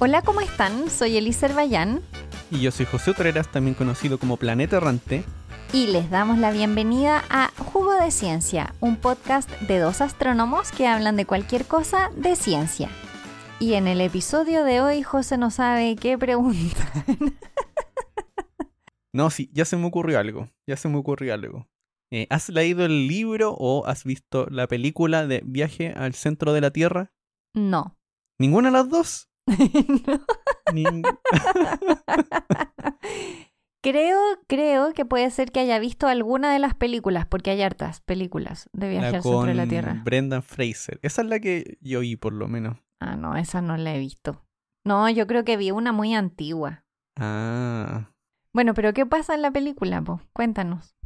Hola, ¿cómo están? Soy Elisa Bayán Y yo soy José Utreras, también conocido como Planeta Errante. y les damos la bienvenida a Jugo de Ciencia, un podcast de dos astrónomos que hablan de cualquier cosa de ciencia. Y en el episodio de hoy, José no sabe qué pregunta. No, sí, ya se me ocurrió algo. Ya se me ocurrió algo. Eh, ¿Has leído el libro o has visto la película de Viaje al Centro de la Tierra? No. ¿Ninguna de las dos? No. Ning- Creo, creo que puede ser que haya visto alguna de las películas, porque hay hartas películas de viaje al centro de la Tierra. Brendan Fraser. Esa es la que yo vi, por lo menos. Ah, no, esa no la he visto. No, yo creo que vi una muy antigua. Ah. Bueno, pero ¿qué pasa en la película, po? Cuéntanos.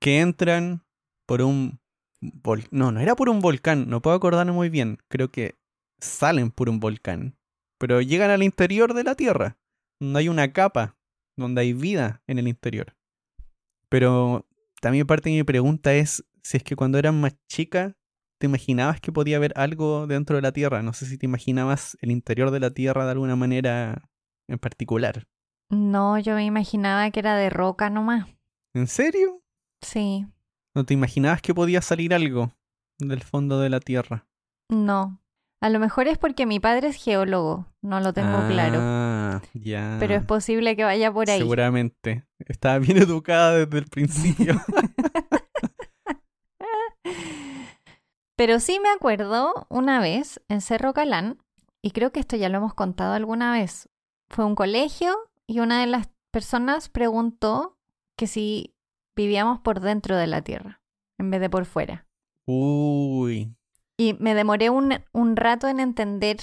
Que entran por un... vol- No, no era por un volcán. No puedo acordarme muy bien. Creo que salen por un volcán. Pero llegan al interior de la Tierra. Donde hay una capa. Donde hay vida en el interior. Pero también parte de mi pregunta es si es que cuando eras más chica te imaginabas que podía haber algo dentro de la Tierra. No sé si te imaginabas el interior de la Tierra de alguna manera en particular. No, yo me imaginaba que era de roca nomás. ¿En serio? Sí, ¿No te imaginabas que podía salir algo del fondo de la Tierra? no. A lo mejor es porque mi padre es geólogo, no lo tengo claro. Ah, ya. Pero es posible que vaya por ahí. Seguramente. Estaba bien educada desde el principio. Pero sí me acuerdo una vez en Cerro Calán, y creo que esto ya lo hemos contado alguna vez. Fue un colegio y una de las personas preguntó que si vivíamos por dentro de la Tierra, en vez de por fuera. Uy. Y me demoré un, un rato en entender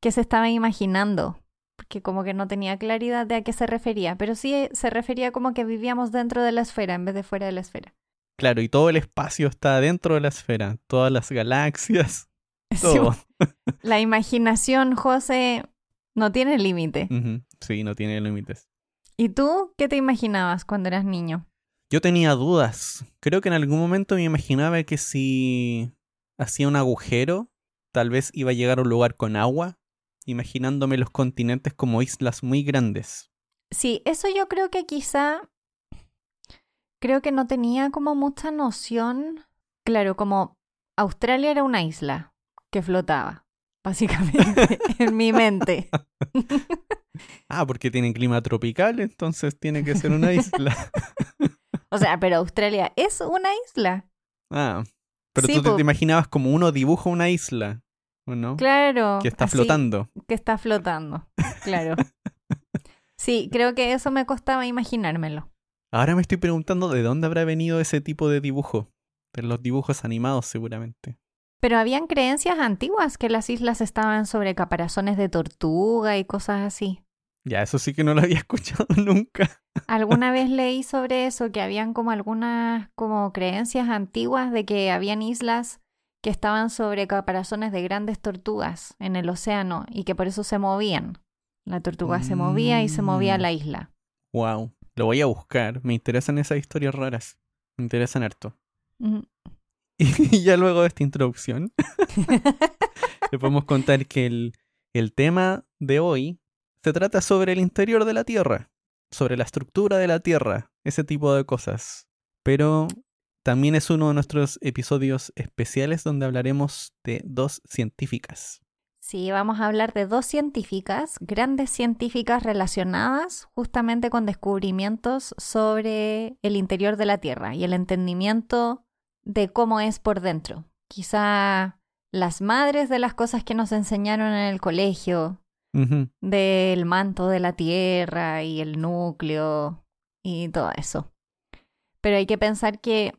qué se estaba imaginando, porque como que no tenía claridad de a qué se refería, pero sí se refería como que vivíamos dentro de la esfera en vez de fuera de la esfera. Claro, y todo el espacio está dentro de la esfera. Todas las galaxias. Sí, la imaginación, José, no tiene límite. Sí, no tiene límites. ¿Y tú qué te imaginabas cuando eras niño? Yo tenía dudas. Creo que en algún momento me imaginaba que si hacía un agujero, tal vez iba a llegar a un lugar con agua, imaginándome los continentes como islas muy grandes. Sí, eso yo creo que quizá, creo que no tenía como mucha noción. Claro, como Australia era una isla que flotaba, básicamente, en mi mente. Ah, porque tienen clima tropical, entonces tiene que ser una isla. O sea, pero Australia es una isla. Ah, pero Sí, tú te, imaginabas como uno dibuja una isla, ¿o no? Claro. Que está flotando. Que está flotando, claro. Sí, creo que eso me costaba imaginármelo. Ahora me estoy preguntando de dónde habrá venido ese tipo de dibujo. De los dibujos animados, seguramente. Pero habían creencias antiguas que las islas estaban sobre caparazones de tortuga y cosas así. Ya, eso sí que no lo había escuchado nunca. Alguna vez leí sobre eso, que habían como algunas como creencias antiguas de que habían islas que estaban sobre caparazones de grandes tortugas en el océano y que por eso se movían. La tortuga se movía y se movía Mm. la isla. Wow. Lo voy a buscar. Me interesan esas historias raras. Me interesan harto. Mm. Y ya luego de esta introducción, le podemos contar que el, el tema de hoy se trata sobre el interior de la Tierra, sobre la estructura de la Tierra, ese tipo de cosas. Pero también es uno de nuestros episodios especiales donde hablaremos de dos científicas. Sí, vamos a hablar de dos científicas, grandes científicas relacionadas justamente con descubrimientos sobre el interior de la Tierra y el entendimiento de cómo es por dentro. Quizá las madres de las cosas que nos enseñaron en el colegio, Del manto de la Tierra y el núcleo y todo eso. Pero hay que pensar que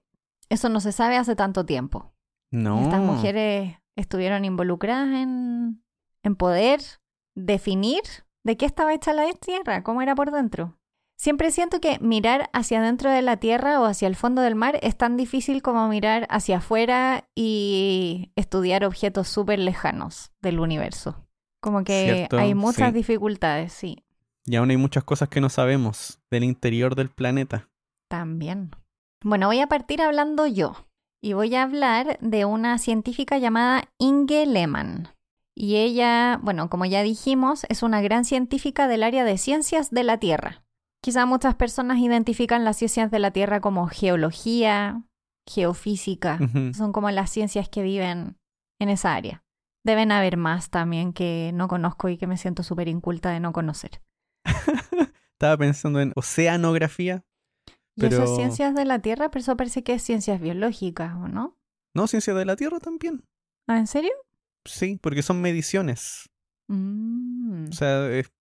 eso no se sabe hace tanto tiempo. No. Estas mujeres estuvieron involucradas en, en poder definir de qué estaba hecha la Tierra, cómo era por dentro. Siempre siento que mirar hacia adentro de la Tierra o hacia el fondo del mar es tan difícil como mirar hacia afuera y estudiar objetos súper lejanos del universo. Como que Cierto, hay muchas sí. dificultades, sí, Y aún hay muchas cosas que no sabemos del interior del planeta. también. Bueno, voy a partir hablando yo y voy a hablar de una científica llamada Inge Lehmann. Y ella, bueno, como ya dijimos, es una gran científica del área de ciencias de la Tierra. Quizá muchas personas identifican las ciencias de la Tierra como geología, geofísica. Son como las ciencias que viven en esa área. Deben haber más también que no conozco y que me siento súper inculta de no conocer. Estaba pensando en oceanografía. Y eso es Pero- ciencias de la Tierra, pero eso parece que es ciencias biológicas, ¿o no? No, ciencia de la Tierra también. ¿Ah, en serio? Sí, porque son mediciones. Mm. O sea, es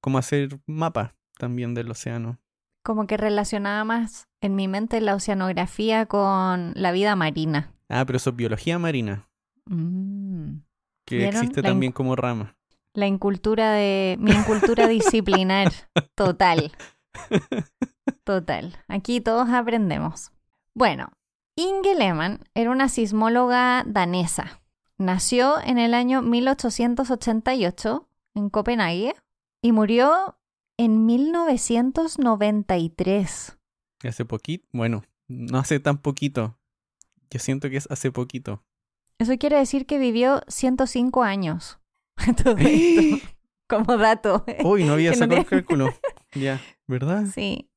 como hacer mapa también del océano. Como que relacionaba más en mi mente la oceanografía con la vida marina. Ah, pero eso es biología marina, Mm. que ¿Vieron? existe La también como rama. La incultura de. Mi incultura disciplinar. Total. Total. Aquí todos aprendemos. Bueno, Inge Lehmann era una sismóloga danesa. Nació en el año 1888 en Copenhague y murió en 1993. Y Hace poquito, bueno, no hace tan poquito. Yo siento que es hace poquito. Eso quiere decir que vivió 105 años. Todo esto, como dato. Uy, no había sacado el cálculo. Ya, ¿verdad? Sí.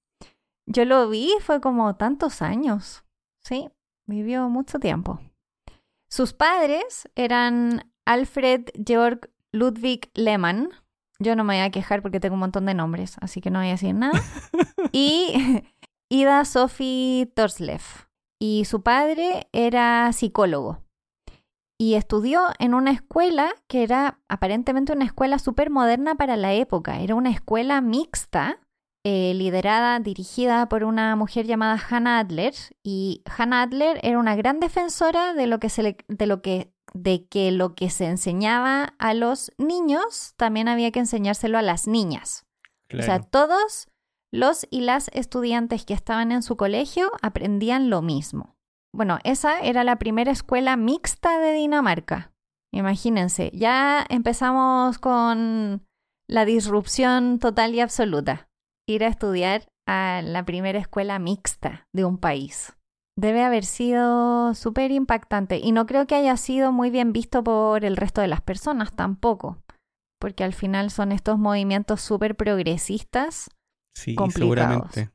Yo lo vi, fue como tantos años. Sí, vivió mucho tiempo. Sus padres eran Alfred Georg Ludwig Lehmann. Yo no me voy a quejar porque tengo un montón de nombres, así que no voy a decir nada. Y Ida Sophie Torsleff. Y su padre era psicólogo. Y estudió en una escuela que era aparentemente una escuela súper moderna para la época. Era una escuela mixta eh, liderada, dirigida por una mujer llamada Hannah Adler. Y Hannah Adler era una gran defensora de lo que se le- de lo que de que lo que se enseñaba a los niños también había que enseñárselo a las niñas. O sea, todos los y las estudiantes que estaban en su colegio aprendían lo mismo. Bueno, esa era la primera escuela mixta de Dinamarca. Imagínense, ya empezamos con la disrupción total y absoluta. Ir a estudiar a la primera escuela mixta de un país. Debe haber sido súper impactante y no creo que haya sido muy bien visto por el resto de las personas tampoco, porque al final son estos movimientos súper progresistas. Sí, complicados. seguramente.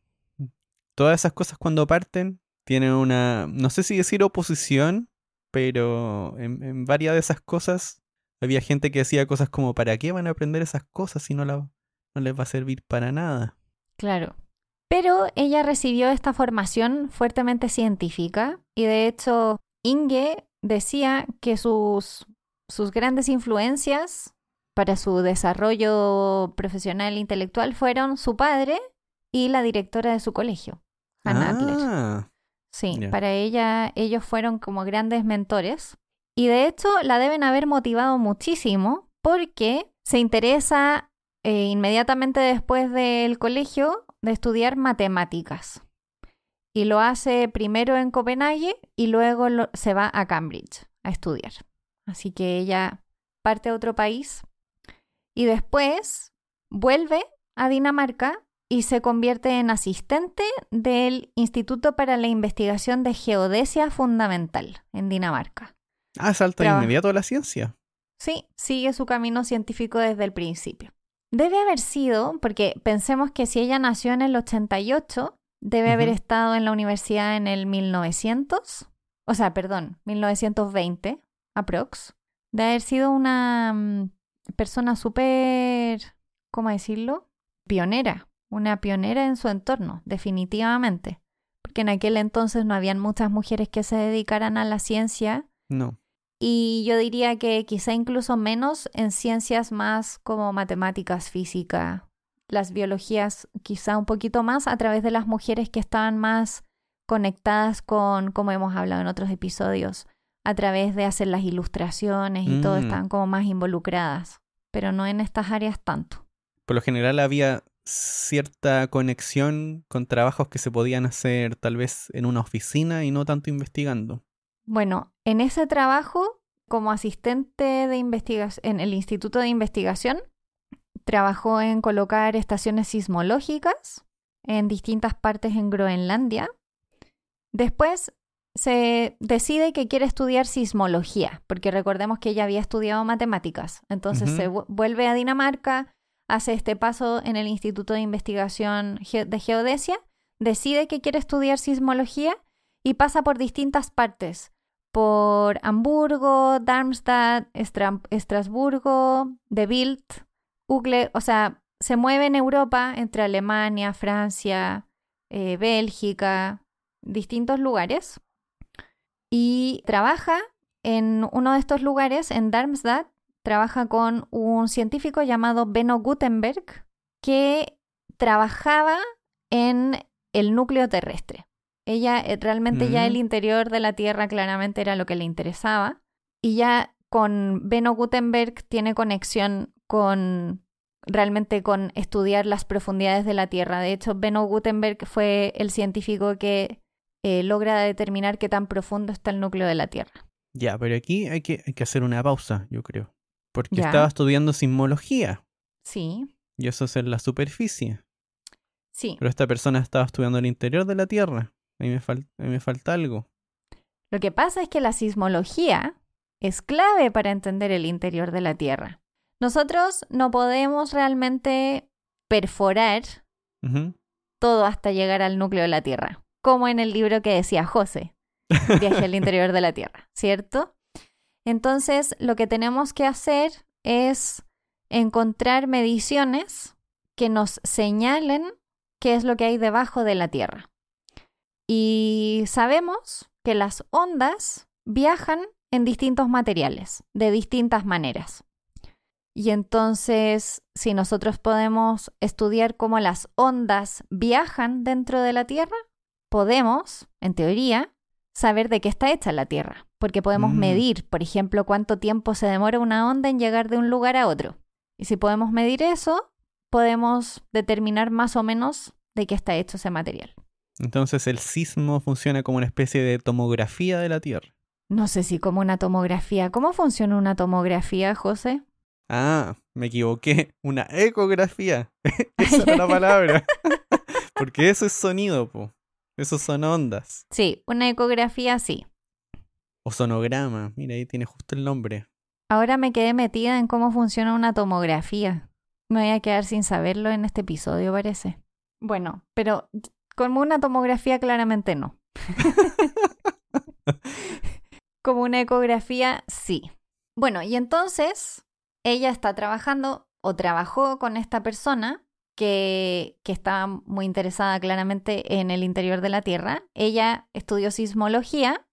Todas esas cosas cuando parten tienen una, no sé si decir oposición, pero en, en varias de esas cosas había gente que decía cosas como, ¿para qué van a aprender esas cosas si no, la, no les va a servir para nada? Claro. Pero ella recibió esta formación fuertemente científica y de hecho Inge decía que sus, sus grandes influencias para su desarrollo profesional e intelectual fueron su padre y la directora de su colegio, Hannah Adler. Sí, para ella ellos fueron como grandes mentores. Y de hecho la deben haber motivado muchísimo porque se interesa eh, inmediatamente después del colegio de estudiar matemáticas. Y lo hace primero en Copenhague y luego lo- se va a Cambridge a estudiar. Así que ella parte a otro país y después vuelve a Dinamarca y se convierte en asistente del Instituto para la Investigación de Geodesia Fundamental en Dinamarca. ah salta Traba- inmediato a la ciencia. Sí, sigue su camino científico desde el principio. Debe haber sido, porque pensemos que si ella nació en el 88, debe haber Ujú. estado en la universidad en el 1900, o sea, perdón, 1920, aprox. Debe haber sido una mm, persona súper, ¿cómo decirlo? Pionera, una pionera en su entorno, definitivamente. Porque en aquel entonces no habían muchas mujeres que se dedicaran a la ciencia No. y yo diría que quizá incluso menos en ciencias más como matemáticas, física, las biologías quizá un poquito más a través de las mujeres que estaban más conectadas con, como hemos hablado en otros episodios, a través de hacer las ilustraciones y todo, Mm. estaban como más involucradas, pero no en estas áreas tanto. Por lo general había cierta conexión con trabajos que se podían hacer tal vez en una oficina y no tanto investigando. Bueno, en ese trabajo, como asistente de investigación en el Instituto de Investigación, trabajó en colocar estaciones sismológicas en distintas partes en Groenlandia. Después se decide que quiere estudiar sismología, porque recordemos que ella había estudiado matemáticas. Entonces se vuelve a Dinamarca, hace este paso en el Instituto de Investigación de Geodesia, decide que quiere estudiar sismología y pasa por distintas partes, por Hamburgo, Darmstadt, Estrasburgo, De Wild, Ugle, o sea, se mueve en Europa entre Alemania, Francia, eh, Bélgica, distintos lugares. Y trabaja en uno de estos lugares, en Darmstadt, trabaja con un científico llamado Benno Gutenberg, que trabajaba en el núcleo terrestre. Ella eh, realmente ya el interior de la Tierra claramente era lo que le interesaba y ya con Benno Gutenberg tiene conexión con realmente con estudiar las profundidades de la Tierra. De hecho, Benno Gutenberg fue el científico que eh, logra determinar qué tan profundo está el núcleo de la Tierra. Ya, pero aquí hay que, hay que hacer una pausa, yo creo. Porque estaba estudiando sismología. Sí. Y eso es en la superficie. Sí. Pero esta persona estaba estudiando el interior de la Tierra. A mí me, me falta algo. Lo que pasa es que la sismología es clave para entender el interior de la Tierra. Nosotros no podemos realmente perforar todo hasta llegar al núcleo de la Tierra como en el libro que decía José, Viaje al interior de la Tierra, ¿cierto? Entonces, lo que tenemos que hacer es encontrar mediciones que nos señalen qué es lo que hay debajo de la Tierra. Y sabemos que las ondas viajan en distintos materiales, de distintas maneras. Y entonces, si nosotros podemos estudiar cómo las ondas viajan dentro de la Tierra, podemos, en teoría, saber de qué está hecha la Tierra, porque podemos mm. medir, por ejemplo, cuánto tiempo se demora una onda en llegar de un lugar a otro. Y si podemos medir eso, podemos determinar más o menos de qué está hecho ese material. Entonces el sismo funciona como una especie de tomografía de la Tierra. No sé si como una tomografía. ¿Cómo funciona una tomografía, José? Ah, me equivoqué. Una ecografía. Esa era la palabra. Porque eso es sonido, po. Esos son ondas. Sí, una ecografía sí. O sonograma, mira, ahí tiene justo el nombre. Ahora me quedé metida en cómo funciona una tomografía. Me voy a quedar sin saberlo en este episodio, parece. Bueno, pero como una tomografía claramente no. como una ecografía, sí. Bueno, y entonces ella está trabajando o trabajó con esta persona que, estaba muy interesada claramente en el interior de la Tierra. Ella estudió sismología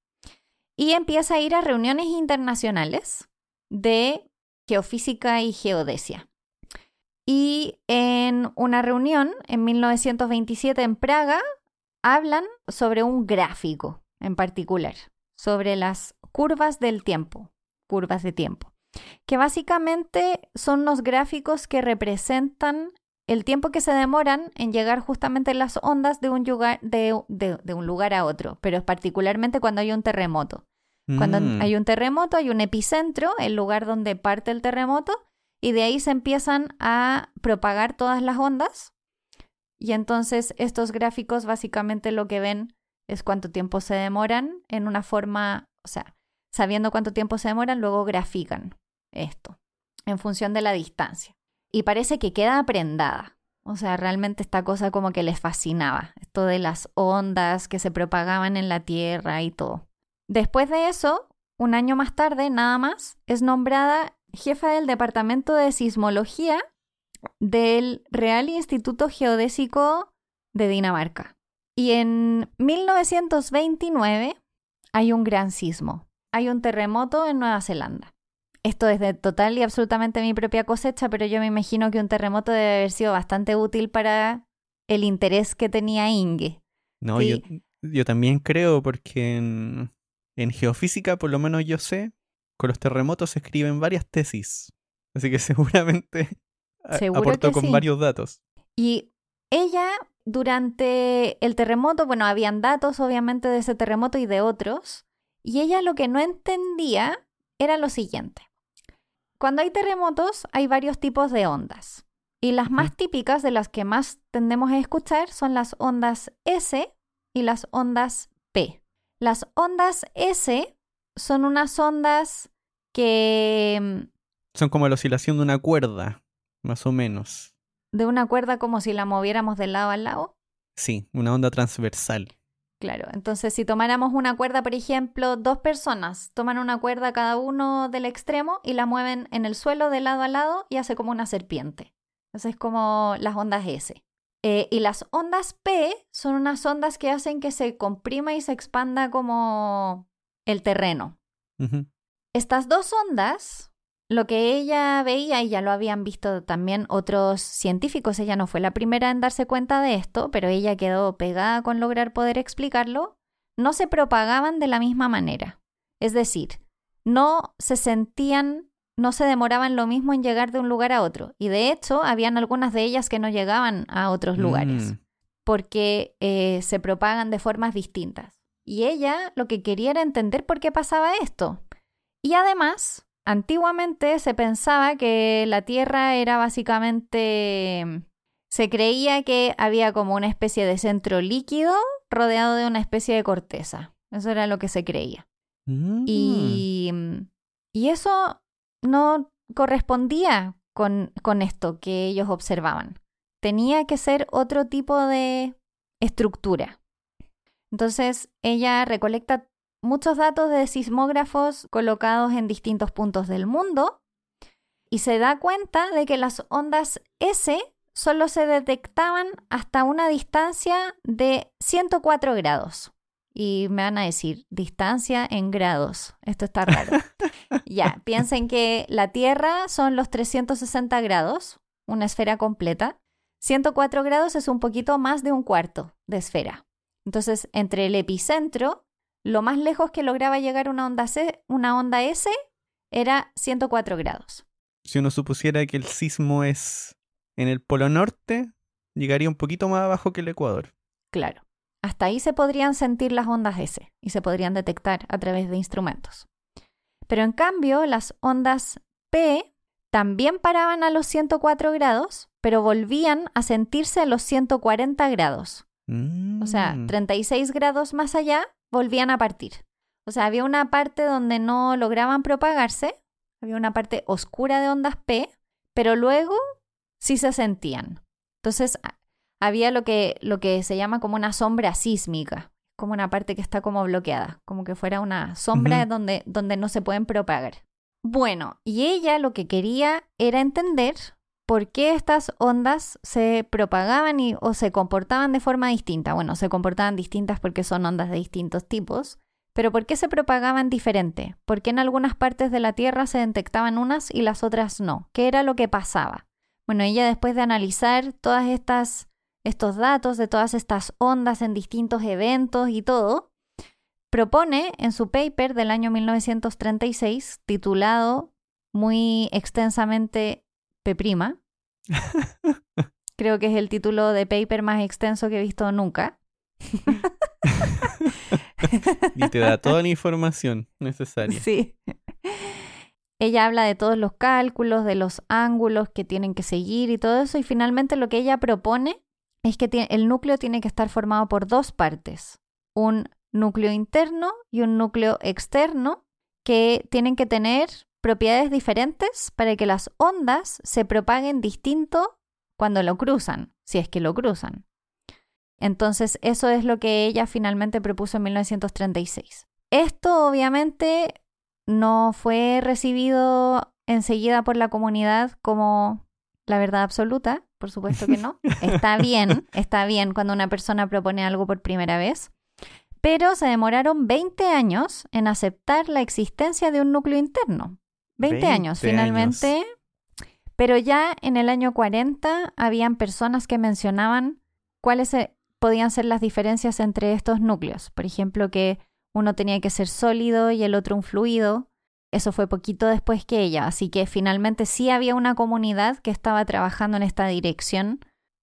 y empieza a ir a reuniones internacionales de geofísica y geodesia. Y en una reunión en 1927 en Praga hablan sobre un gráfico en particular, sobre las curvas del tiempo, curvas de tiempo, que básicamente son los gráficos que representan el tiempo que se demoran en llegar justamente las ondas de un lugar, de, un lugar a otro, pero particularmente cuando hay un terremoto. Cuando mm. hay un terremoto, hay un epicentro, el lugar donde parte el terremoto, y de ahí se empiezan a propagar todas las ondas. Y entonces estos gráficos básicamente lo que ven es cuánto tiempo se demoran en una forma, o sea, sabiendo cuánto tiempo se demoran, luego grafican esto en función de la distancia y parece que queda prendada. O sea, realmente esta cosa como que les fascinaba, esto de las ondas que se propagaban en la Tierra y todo. Después de eso, un año más tarde, nada más, es nombrada jefa del Departamento de Sismología del Real Instituto Geodésico de Dinamarca. Y en 1929 hay un gran sismo, hay un terremoto en Nueva Zelanda esto es de total y absolutamente mi propia cosecha, pero yo me imagino que un terremoto debe haber sido bastante útil para el interés que tenía Inge. No, yo, yo, también creo, porque en, geofísica, por lo menos yo sé, con los terremotos se escriben varias tesis. Así que seguramente aportó con varios datos. Y ella, durante el terremoto, bueno, habían datos obviamente de ese terremoto y de otros, y ella lo que no entendía era lo siguiente. Cuando hay terremotos hay varios tipos de ondas y las más típicas de las que más tendemos a escuchar son las ondas S y las ondas P. Las ondas S son unas ondas que... mm, Son como la oscilación de una cuerda, más o menos. de una cuerda como si la moviéramos de lado a lado. Sí, una onda transversal. Claro, entonces si tomáramos una cuerda, por ejemplo, dos personas toman una cuerda cada uno del extremo y la mueven en el suelo de lado a lado y hace como una serpiente. Entonces es como las ondas S. Eh, y las ondas P son unas ondas que hacen que se comprima y se expanda como el terreno. Estas dos ondas, lo que ella veía, y ya lo habían visto también otros científicos, ella no fue la primera en darse cuenta de esto, pero ella quedó pegada con lograr poder explicarlo, no se propagaban de la misma manera. Es decir, no se sentían, no se demoraban lo mismo en llegar de un lugar a otro. Y de hecho, habían algunas de ellas que no llegaban a otros lugares Mm. porque eh, se propagan de formas distintas. Y ella lo que quería era entender por qué pasaba esto. Y además, antiguamente se pensaba que la Tierra era básicamente... Se creía que había como una especie de centro líquido rodeado de una especie de corteza. Eso era lo que se creía. Mm. Y, y eso no correspondía con, con esto que ellos observaban. Tenía que ser otro tipo de estructura. Entonces ella recolecta muchos datos de sismógrafos colocados en distintos puntos del mundo y se da cuenta de que las ondas S solo se detectaban hasta una distancia de 104 grados. Y me van a decir, distancia en grados. Esto está raro. ya, piensen que la Tierra son los 360 grados, una esfera completa. 104 grados es un poquito más de un cuarto de esfera. Entonces, entre el epicentro, lo más lejos que lograba llegar una onda, C, una onda S era 104 grados. Si uno supusiera que el sismo es en el polo norte, llegaría un poquito más abajo que el Ecuador. Claro. Hasta ahí se podrían sentir las ondas S y se podrían detectar a través de instrumentos. Pero en cambio, las ondas P también paraban a los 104 grados, pero volvían a sentirse a los 140 grados. O sea, Mm. 36 grados más allá, volvían a partir. O sea, había una parte donde no lograban propagarse, había una parte oscura de ondas P, pero luego sí se sentían. Entonces, había lo que, lo que se llama como una sombra sísmica, como una parte que está como bloqueada, como que fuera una sombra Ujú. donde, donde no se pueden propagar. Bueno, y ella lo que quería era entender por qué estas ondas se propagaban y, o se comportaban de forma distinta. Bueno, se comportaban distintas porque son ondas de distintos tipos, pero ¿por qué se propagaban diferente? ¿Por qué en algunas partes de la Tierra se detectaban unas y las otras no? ¿Qué era lo que pasaba? Bueno, ella después de analizar todas estas estos datos de todas estas ondas en distintos eventos y todo, propone en su paper del año 1936, titulado muy extensamente P', creo que es el título de paper más extenso que he visto nunca. Y te da toda la información necesaria. Sí. Ella habla de todos los cálculos, de los ángulos que tienen que seguir y todo eso, y finalmente lo que ella propone es que el núcleo tiene que estar formado por dos partes, un núcleo interno y un núcleo externo, que tienen que tener propiedades diferentes para que las ondas se propaguen distinto cuando lo cruzan, si es que lo cruzan. Entonces, eso es lo que ella finalmente propuso en 1936. Esto obviamente no fue recibido enseguida por la comunidad como la verdad absoluta, por supuesto que no. Está bien, está bien cuando una persona propone algo por primera vez, pero se demoraron 20 años en aceptar la existencia de un núcleo interno. 20, años 20 finalmente. Pero ya en el año 40 habían personas que mencionaban cuáles podían ser las diferencias entre estos núcleos. Por ejemplo, que uno tenía que ser sólido y el otro un fluido. Eso fue poquito después que ella, así que finalmente sí había una comunidad que estaba trabajando en esta dirección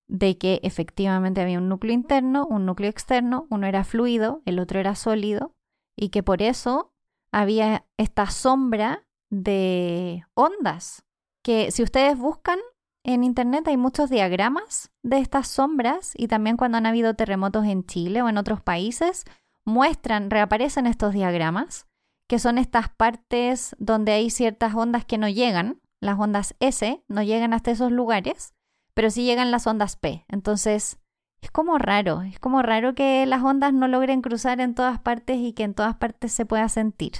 de que efectivamente había un núcleo interno, un núcleo externo, uno era fluido, el otro era sólido, y que por eso había esta sombra de ondas, que si ustedes buscan en internet hay muchos diagramas de estas sombras y también cuando han habido terremotos en Chile o en otros países, muestran, reaparecen estos diagramas, que son estas partes donde hay ciertas ondas que no llegan, las ondas S no llegan hasta esos lugares, pero sí llegan las ondas P. Entonces, es como raro, es como raro que las ondas no logren cruzar en todas partes y que en todas partes se pueda sentir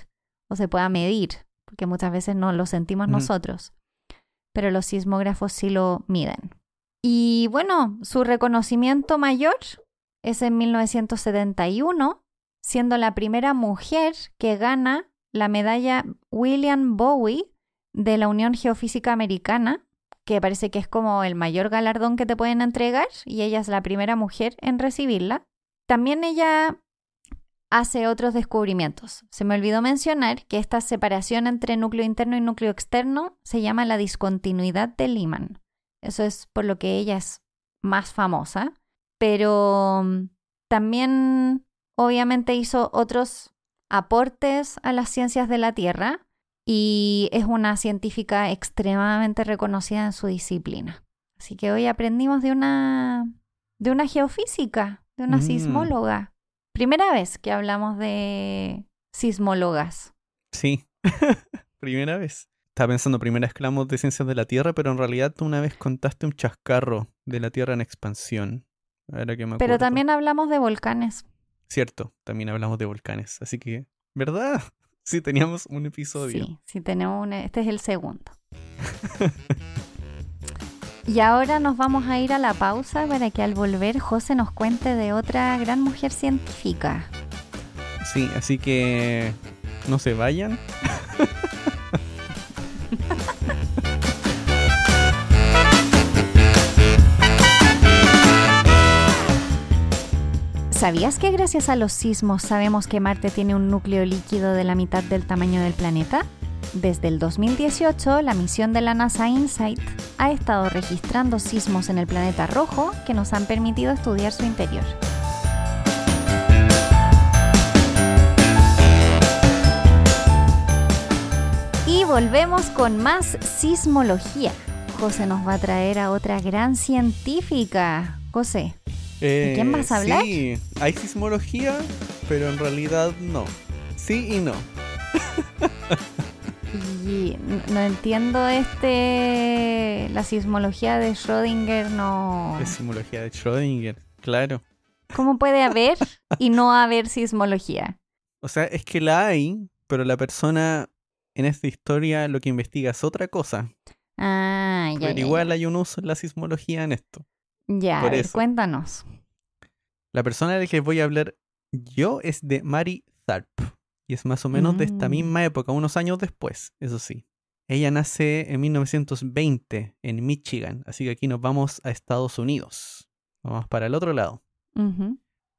o se pueda medir, porque muchas veces no lo sentimos nosotros, pero los sismógrafos sí lo miden. Y bueno, su reconocimiento mayor es en 1971, siendo la primera mujer que gana la medalla William Bowie de la Unión Geofísica Americana, que parece que es como el mayor galardón que te pueden entregar, y ella es la primera mujer en recibirla. También ella hace otros descubrimientos. Se me olvidó mencionar que esta separación entre núcleo interno y núcleo externo se llama la discontinuidad de Lyman. Eso es por lo que ella es más famosa, pero mm, también obviamente hizo otros aportes a las ciencias de la Tierra y es una científica extremadamente reconocida en su disciplina. Así que hoy aprendimos de una de una geofísica, de una mm. sismóloga. Primera vez que hablamos de sismólogas. Sí, primera vez. Estaba pensando, primera vez que hablamos de ciencias de la Tierra, pero en realidad tú una vez contaste un chascarro de la Tierra en expansión. pero también hablamos de volcanes. Cierto, también hablamos de volcanes. Así que, ¿verdad? Sí, teníamos un episodio. Sí, sí, tenemos un... Este es el segundo. y ahora nos vamos a ir a la pausa para que al volver José nos cuente de otra gran mujer científica. Sí, así que no se vayan. ¿Sabías que gracias a los sismos sabemos que Marte tiene un núcleo líquido de la mitad del tamaño del planeta? Desde el 2018, la misión de la NASA InSight ha estado registrando sismos en el planeta rojo que nos han permitido estudiar su interior. Y volvemos con más sismología. José nos va a traer a otra gran científica. José, ¿De quién vas a eh, hablar? Sí, hay sismología, pero en realidad no. Sí y no. y no entiendo este. La sismología de Schrödinger no. La sismología de Schrödinger, claro. ¿Cómo puede haber y no haber sismología? O sea, es que la hay, pero la persona en esta historia lo que investiga es otra cosa. Ah, ya. Pero igual hay un uso en la sismología en esto. Ya, cuéntanos. La persona de la que voy a hablar yo es de Mary Tharp. Y es más o menos de esta mm. misma época, unos años después, eso sí. Ella nace en 1920 en Michigan, así que aquí nos vamos a Estados Unidos. Vamos para el otro lado.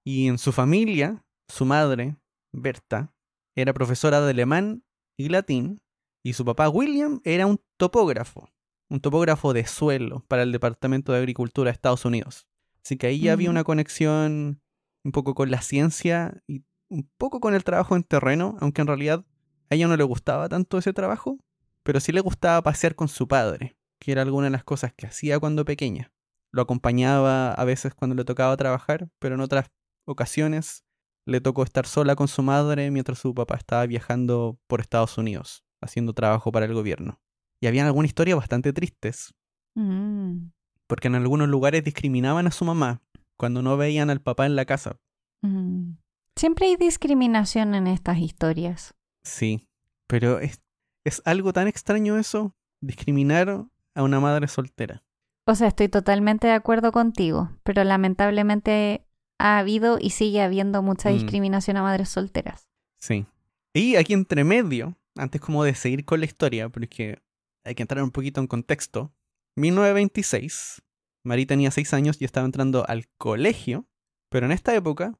Y en su familia, su madre, Berta, era profesora de alemán y latín, y su papá William era un topógrafo un topógrafo de suelo para el Departamento de Agricultura de Estados Unidos. Así que ahí ya había una conexión un poco con la ciencia y un poco con el trabajo en terreno, aunque en realidad a ella no le gustaba tanto ese trabajo, pero sí le gustaba pasear con su padre, que era alguna de las cosas que hacía cuando pequeña. Lo acompañaba a veces cuando le tocaba trabajar, pero en otras ocasiones le tocó estar sola con su madre mientras su papá estaba viajando por Estados Unidos, haciendo trabajo para el gobierno. Y había algunas historias bastante tristes. Mm. Porque en algunos lugares discriminaban a su mamá cuando no veían al papá en la casa. Mm. Siempre hay discriminación en estas historias. Sí, pero es, es algo tan extraño eso, discriminar a una madre soltera. O sea, estoy totalmente de acuerdo contigo, pero lamentablemente ha habido y sigue habiendo mucha mm. discriminación a madres solteras. Sí. Y aquí entre medio, antes como de seguir con la historia, porque hay que entrar un poquito en contexto. 1926, Marie tenía 6 años y estaba entrando al colegio, pero en esta época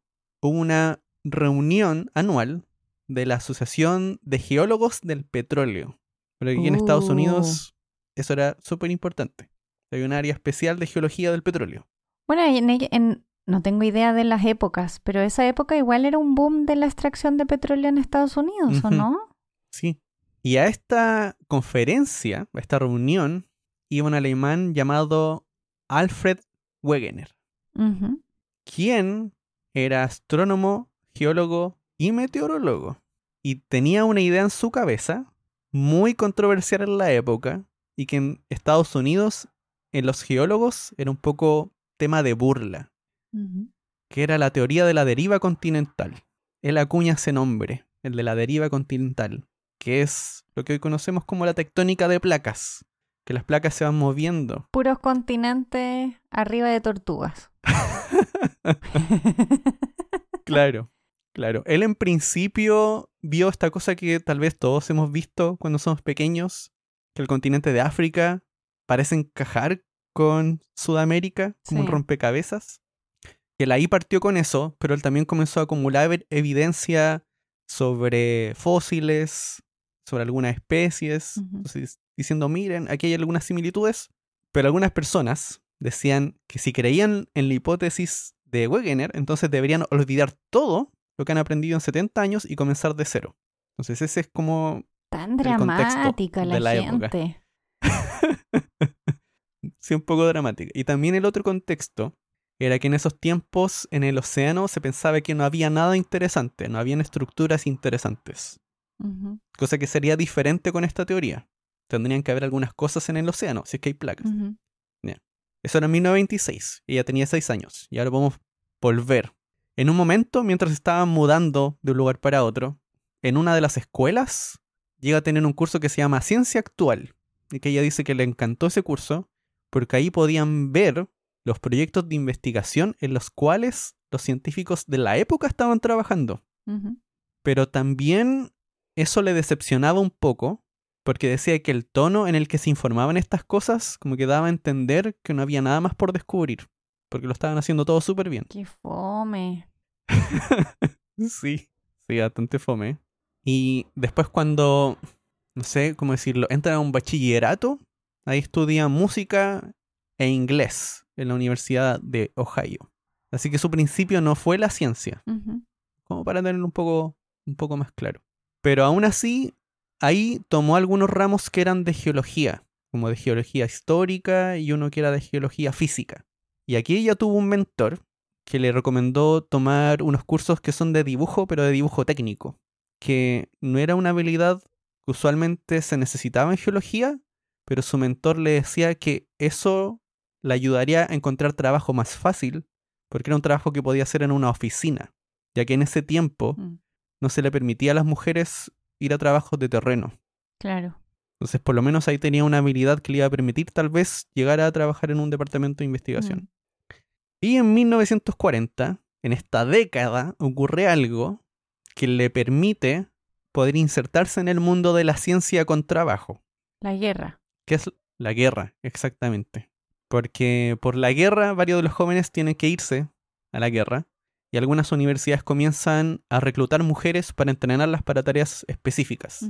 una reunión anual de la Asociación de Geólogos del Petróleo. Pero aquí en Estados Unidos uh. eso era súper importante. Hay un área especial de geología del petróleo. Bueno, en, no tengo idea de las épocas, pero esa época igual era un boom de la extracción de petróleo en Estados Unidos, ¿o no? Sí, y a esta conferencia, a esta reunión, iba un alemán llamado Alfred Wegener, quien era astrónomo, geólogo y meteorólogo. Y tenía una idea en su cabeza muy controversial en la época y que en Estados Unidos, en los geólogos, era un poco tema de burla, que era la teoría de la deriva continental. Él acuña ese nombre, el de la deriva continental, que es lo que hoy conocemos como la tectónica de placas, que las placas se van moviendo. Puros continentes arriba de tortugas. Claro, claro. Él en principio vio esta cosa que tal vez todos hemos visto cuando somos pequeños, que el continente de África parece encajar con Sudamérica como un rompecabezas. Que él ahí partió con eso, pero él también comenzó a acumular ev- evidencia sobre fósiles, sobre algunas especies, entonces, diciendo, miren, aquí hay algunas similitudes, pero algunas personas decían que si creían en la hipótesis de Wegener, entonces deberían olvidar todo lo que han aprendido en 70 años y comenzar de cero. Entonces ese es como, Tan dramática la de la época. gente. sí, un poco dramático. Y también el otro contexto era que en esos tiempos en el océano se pensaba que no había nada interesante, no habían estructuras interesantes. Cosa que sería diferente con esta teoría. Tendrían que haber algunas cosas en el océano, si es que hay placas. Eso era en 1926. Ella tenía 6 años. Y ahora vamos a volver. En un momento, mientras estaban mudando de un lugar para otro, en una de las escuelas, llega a tener un curso que se llama Ciencia Actual. Y que ella dice que le encantó ese curso porque ahí podían ver los proyectos de investigación en los cuales los científicos de la época estaban trabajando. Pero también eso le decepcionaba un poco porque decía que el tono en el que se informaban estas cosas como que daba a entender que no había nada más por descubrir, porque lo estaban haciendo todo súper bien. Qué fome. Sí, sí, bastante fome. Y después cuando, no sé cómo decirlo, entran a un bachillerato, ahí estudia música e inglés en la Universidad de Ohio. Así que su principio no fue la ciencia, como para tenerlo un poco, un poco más claro. Pero aún así, ahí tomó algunos ramos que eran de geología, como de geología histórica y uno que era de geología física. Y aquí ella tuvo un mentor que le recomendó tomar unos cursos que son de dibujo, pero de dibujo técnico, que no era una habilidad que usualmente se necesitaba en geología, pero su mentor le decía que eso le ayudaría a encontrar trabajo más fácil, porque era un trabajo que podía hacer en una oficina, ya que en ese tiempo Mm, no se le permitía a las mujeres ir a trabajos de terreno. Claro. Entonces, por lo menos ahí tenía una habilidad que le iba a permitir tal vez llegar a trabajar en un departamento de investigación. Mm. Y en 1940, en esta década, ocurre algo que le permite poder insertarse en el mundo de la ciencia con trabajo, La guerra. que es la guerra, exactamente. Porque por la guerra varios de los jóvenes tienen que irse a la guerra y algunas universidades comienzan a reclutar mujeres para entrenarlas para tareas específicas.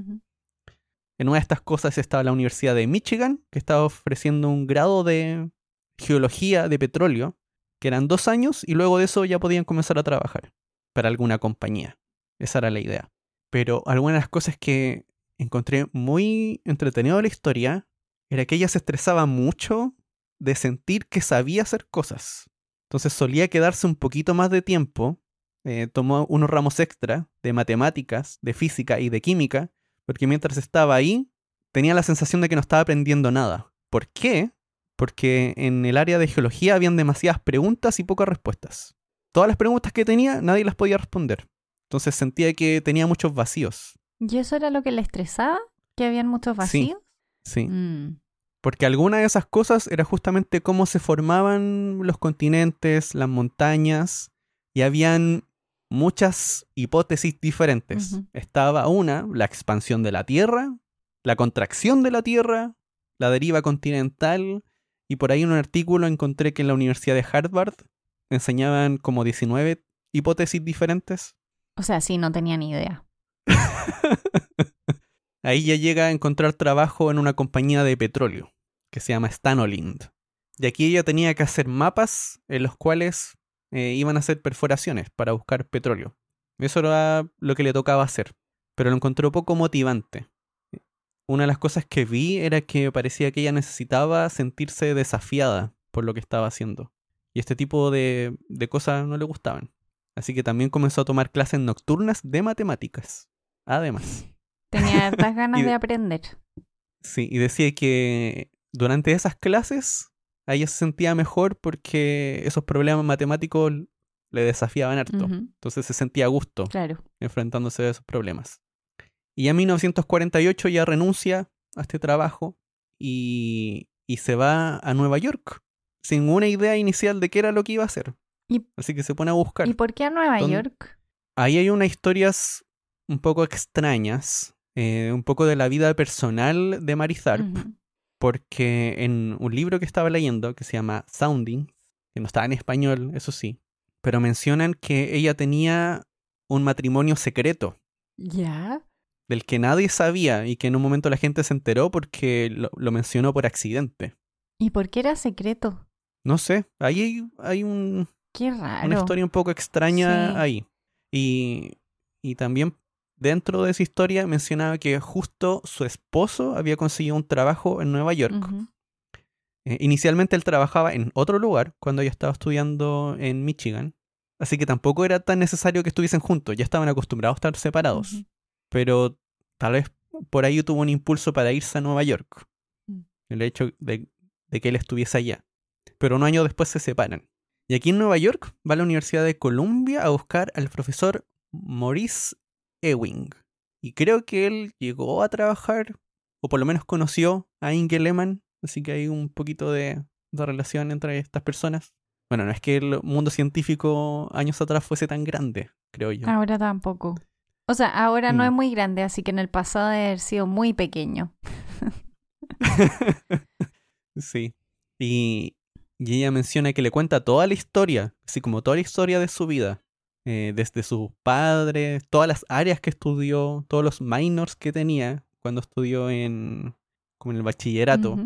En una de estas cosas estaba la Universidad de Michigan, que estaba ofreciendo un grado de geología de petróleo, que eran dos años, y luego de eso ya podían comenzar a trabajar para alguna compañía. Esa era la idea. Pero algunas de las cosas que encontré muy entretenido de la historia era que ella se estresaba mucho de sentir que sabía hacer cosas. Entonces solía quedarse un poquito más de tiempo, eh, tomó unos ramos extra de matemáticas, de física y de química, porque mientras estaba ahí tenía la sensación de que no estaba aprendiendo nada. ¿Por qué? Porque en el área de geología habían demasiadas preguntas y pocas respuestas. Todas las preguntas que tenía nadie las podía responder. Entonces sentía que tenía muchos vacíos. ¿Y eso era lo que le estresaba? ¿Que habían muchos Sí. vacíos? Sí. Mm, Porque alguna de esas cosas era justamente cómo se formaban los continentes, las montañas, y habían muchas hipótesis diferentes. Estaba una, la expansión de la Tierra, la contracción de la Tierra, la deriva continental, y por ahí en un artículo encontré que en la Universidad de Harvard enseñaban como 19 hipótesis diferentes. O sea, sí, no tenía ni idea. Ahí ya llega a encontrar trabajo en una compañía de petróleo que se llama Stanolind. Y aquí ella tenía que hacer mapas en los cuales eh, iban a hacer perforaciones para buscar petróleo. Eso era lo que le tocaba hacer. Pero lo encontró poco motivante. Una de las cosas que vi era que parecía que ella necesitaba sentirse desafiada por lo que estaba haciendo. Y este tipo de, de cosas no le gustaban. Así que también comenzó a tomar clases nocturnas de matemáticas. Además. Tenía hartas ganas de- de aprender. Sí, y decía que durante esas clases a ella se sentía mejor porque esos problemas matemáticos le desafiaban harto. Entonces se sentía a gusto Claro. enfrentándose a esos problemas. Y en 1948 ya renuncia a este trabajo y, y se va a Nueva York sin una idea inicial de qué era lo que iba a hacer. ¿Y- Así que se pone a buscar. ¿Y por qué a Nueva ¿Dónde- York? Ahí hay unas historias un poco extrañas, eh, un poco de la vida personal de Mary Tharp, Ujú, porque en un libro que estaba leyendo que se llama Sounding, que no está en español, eso sí, pero mencionan que ella tenía un matrimonio secreto ¿Ya? del que nadie sabía y que en un momento la gente se enteró porque lo, lo mencionó por accidente. ¿Y por qué era secreto? No sé, ahí hay, hay un- Qué raro. una historia un poco extraña Sí. ahí. Y, y también dentro de esa historia mencionaba que justo su esposo había conseguido un trabajo en Nueva York. Eh, inicialmente él trabajaba en otro lugar cuando ella estaba estudiando en Michigan. Así que tampoco era tan necesario que estuviesen juntos, ya estaban acostumbrados a estar separados. Pero tal vez por ahí tuvo un impulso para irse a Nueva York. Mm. El hecho de, de que él estuviese allá. Pero un año después se separan. Y aquí en Nueva York va a la Universidad de Columbia a buscar al profesor Maurice Ewing. Y creo que él llegó a trabajar, o por lo menos conoció a Inge Lehmann, así que hay un poquito de, de relación entre estas personas. Bueno, no es que el mundo científico años atrás fuese tan grande, creo yo. Ahora tampoco. O sea, ahora no Mm. es muy grande, así que en el pasado debe haber sido muy pequeño. sí. Y, y ella menciona que le cuenta toda la historia, así como toda la historia de su vida. Eh, desde sus padres, todas las áreas que estudió, todos los minors que tenía cuando estudió en, como en el bachillerato,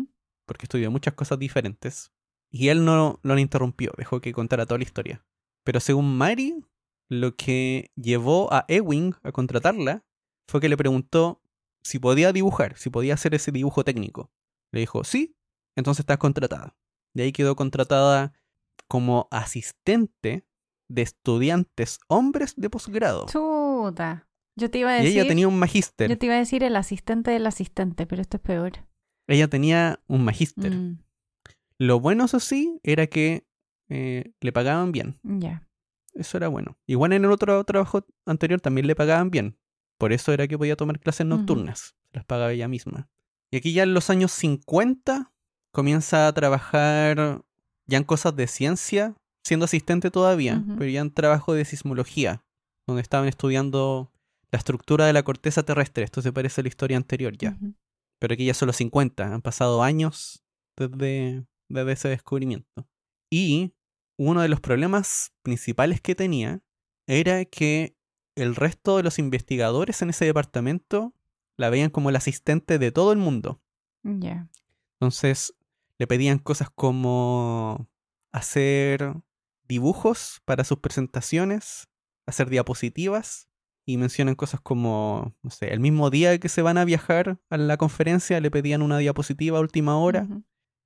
porque estudió muchas cosas diferentes. Y él no, no lo interrumpió, dejó que contara toda la historia. Pero según Mary, lo que llevó a Ewing a contratarla fue que le preguntó si podía dibujar, si podía hacer ese dibujo técnico. Le dijo, sí, entonces estás contratada. De ahí quedó contratada como asistente de estudiantes hombres de posgrado. Chuta. Yo te iba a Y decir. ella tenía un magíster. Yo te iba a decir el asistente del asistente, pero esto es peor. Ella tenía un magíster. Mm, Lo bueno, eso sí, era que eh, le pagaban bien. ya. Eso era bueno. Igual en el otro trabajo anterior también le pagaban bien. Por eso era que podía tomar clases nocturnas. Las pagaba ella misma. Y aquí ya en los años 50 comienza a trabajar ya en cosas de ciencia, siendo asistente todavía, Ujú. pero ya en trabajo de sismología, donde estaban estudiando la estructura de la corteza terrestre. Esto se parece a la historia anterior ya. Pero aquí ya son los 50, han pasado años desde, desde ese descubrimiento. Y uno de los problemas principales que tenía era que el resto de los investigadores en ese departamento la veían como el asistente de todo el mundo. Ya. Entonces le pedían cosas como hacer dibujos para sus presentaciones, hacer diapositivas y mencionan cosas como, no sé, el mismo día que se van a viajar a la conferencia le pedían una diapositiva a última hora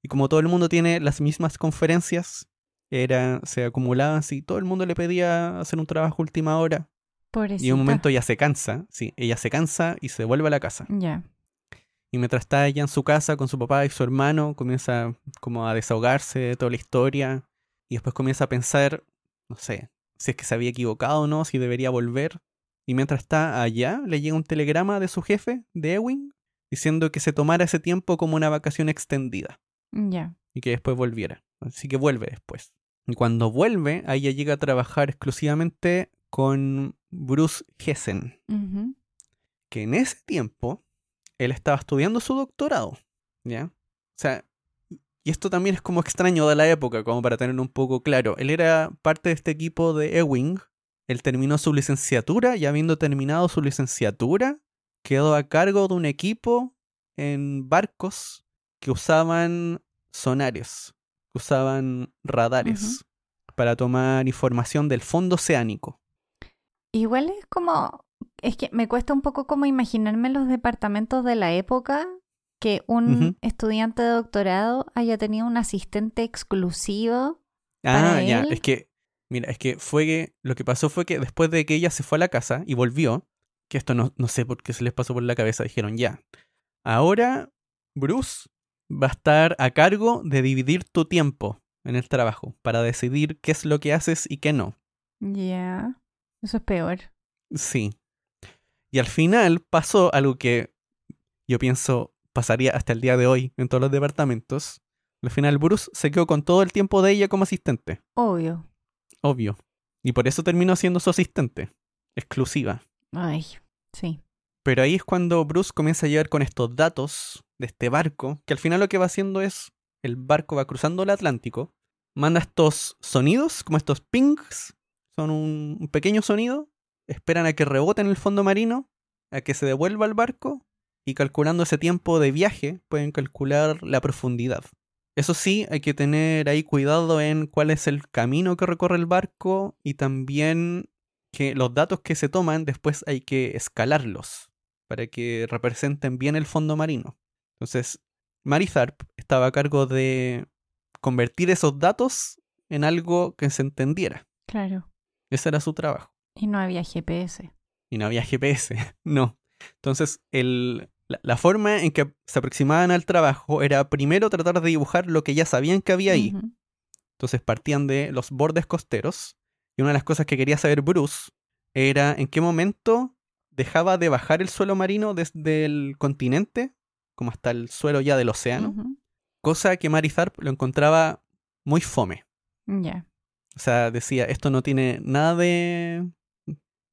y como todo el mundo tiene las mismas conferencias, era, se acumulaban así, todo el mundo le pedía hacer un trabajo a última hora Pobrecita. y en un momento ella se cansa, sí, ella se cansa y se vuelve a la casa. Ya. Y mientras está ella en su casa con su papá y su hermano, comienza como a desahogarse de toda la historia. Y después comienza a pensar, no sé, si es que se había equivocado o no, si debería volver. Y mientras está allá, le llega un telegrama de su jefe, de Ewing, diciendo que se tomara ese tiempo como una vacación extendida Ya. y que después volviera. Así que vuelve después. Y cuando vuelve, ahí llega a trabajar exclusivamente con Bruce Hessen, que en ese tiempo él estaba estudiando su doctorado, ¿ya? O sea, y esto también es como extraño de la época, como para tenerlo un poco claro. Él era parte de este equipo de Ewing, él terminó su licenciatura y habiendo terminado su licenciatura, quedó a cargo de un equipo en barcos que usaban sonares, que usaban radares para tomar información del fondo oceánico. Igual es como. Es que me cuesta un poco como imaginarme los departamentos de la época que un estudiante de doctorado haya tenido un asistente exclusivo. Ah, para ya, él. es que, Mira, es que fue que lo que pasó fue que después de que ella se fue a la casa y volvió, que esto no, no sé por qué se les pasó por la cabeza, dijeron ya, ahora Bruce va a estar a cargo de dividir tu tiempo en el trabajo para decidir qué es lo que haces y qué no. Ya. Eso es peor. Sí. Y al final pasó algo que yo pienso pasaría hasta el día de hoy en todos los departamentos. Al final Bruce se quedó con todo el tiempo de ella como asistente. Obvio. Obvio. Y por eso terminó siendo su asistente. Exclusiva. Ay, sí. Pero ahí es cuando Bruce comienza a llegar con estos datos de este barco, que al final lo que va haciendo es, el barco va cruzando el Atlántico, manda estos sonidos, como estos pings, son un, un pequeño sonido, esperan a que rebote en el fondo marino, a que se devuelva al barco, y calculando ese tiempo de viaje pueden calcular la profundidad. Eso sí, hay que tener ahí cuidado en cuál es el camino que recorre el barco y también que los datos que se toman después hay que escalarlos para que representen bien el fondo marino. Entonces, Marizarp estaba a cargo de convertir esos datos en algo que se entendiera. Claro. Ese era su trabajo. Y no había GPS. Y no había GPS, no. Entonces, el, la, la forma en que se aproximaban al trabajo era primero tratar de dibujar lo que ya sabían que había ahí. Entonces partían de los bordes costeros. Y una de las cosas que quería saber Bruce era en qué momento dejaba de bajar el suelo marino desde el continente, como hasta el suelo ya del océano. Cosa que Marizarp lo encontraba muy fome. Ya. O sea, decía, esto no tiene nada de,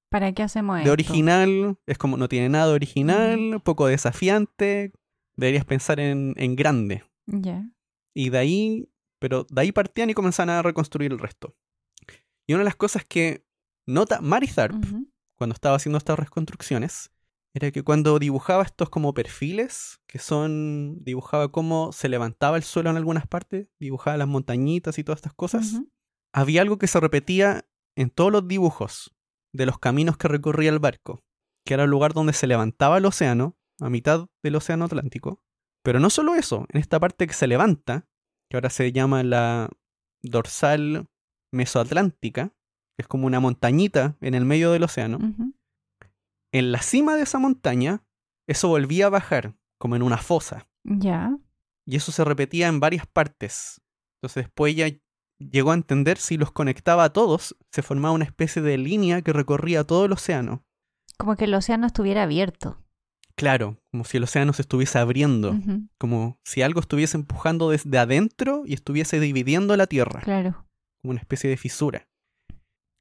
¿Para qué hacemos de esto? original, es como no tiene nada de original, poco desafiante, deberías pensar en, en grande. Ya. Y de ahí, pero de ahí partían y comenzaban a reconstruir el resto. Y una de las cosas que nota Marizarp Ujú. cuando estaba haciendo estas reconstrucciones era que cuando dibujaba estos como perfiles, que son, dibujaba cómo se levantaba el suelo en algunas partes, dibujaba las montañitas y todas estas cosas, había algo que se repetía en todos los dibujos de los caminos que recorría el barco, que era el lugar donde se levantaba el océano, a mitad del océano Atlántico. Pero no solo eso, en esta parte que se levanta, que ahora se llama la dorsal mesoatlántica, que es como una montañita en el medio del océano, en la cima de esa montaña, eso volvía a bajar, como en una fosa. Ya. Y eso se repetía en varias partes. Entonces después ella llegó a entender si los conectaba a todos, se formaba una especie de línea que recorría todo el océano. Como que el océano estuviera abierto. Claro, como si el océano se estuviese abriendo, como si algo estuviese empujando desde adentro y estuviese dividiendo la tierra, Claro. como una especie de fisura.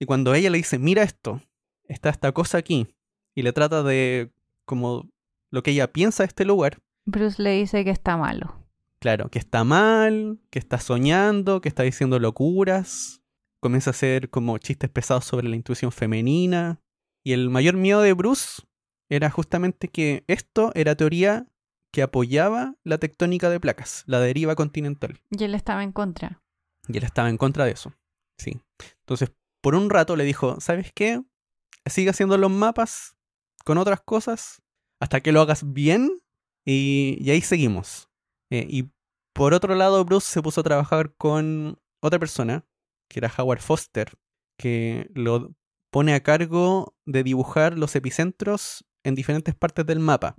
Y cuando ella le dice, mira esto, está esta cosa aquí, y le trata de, como lo que ella piensa de este lugar, Bruce le dice que está malo. Claro, que está mal, que está soñando, que está diciendo locuras. Comienza a hacer como chistes pesados sobre la intuición femenina. Y el mayor miedo de Bruce era justamente que esto era teoría que apoyaba la tectónica de placas, la deriva continental. Y él estaba en contra. Y él estaba en contra de eso. Sí. Entonces, por un rato le dijo, ¿sabes qué? Sigue haciendo los mapas con otras cosas hasta que lo hagas bien y, y ahí seguimos. Eh, y por otro lado, Bruce se puso a trabajar con otra persona, que era Howard Foster, que lo pone a cargo de dibujar los epicentros en diferentes partes del mapa.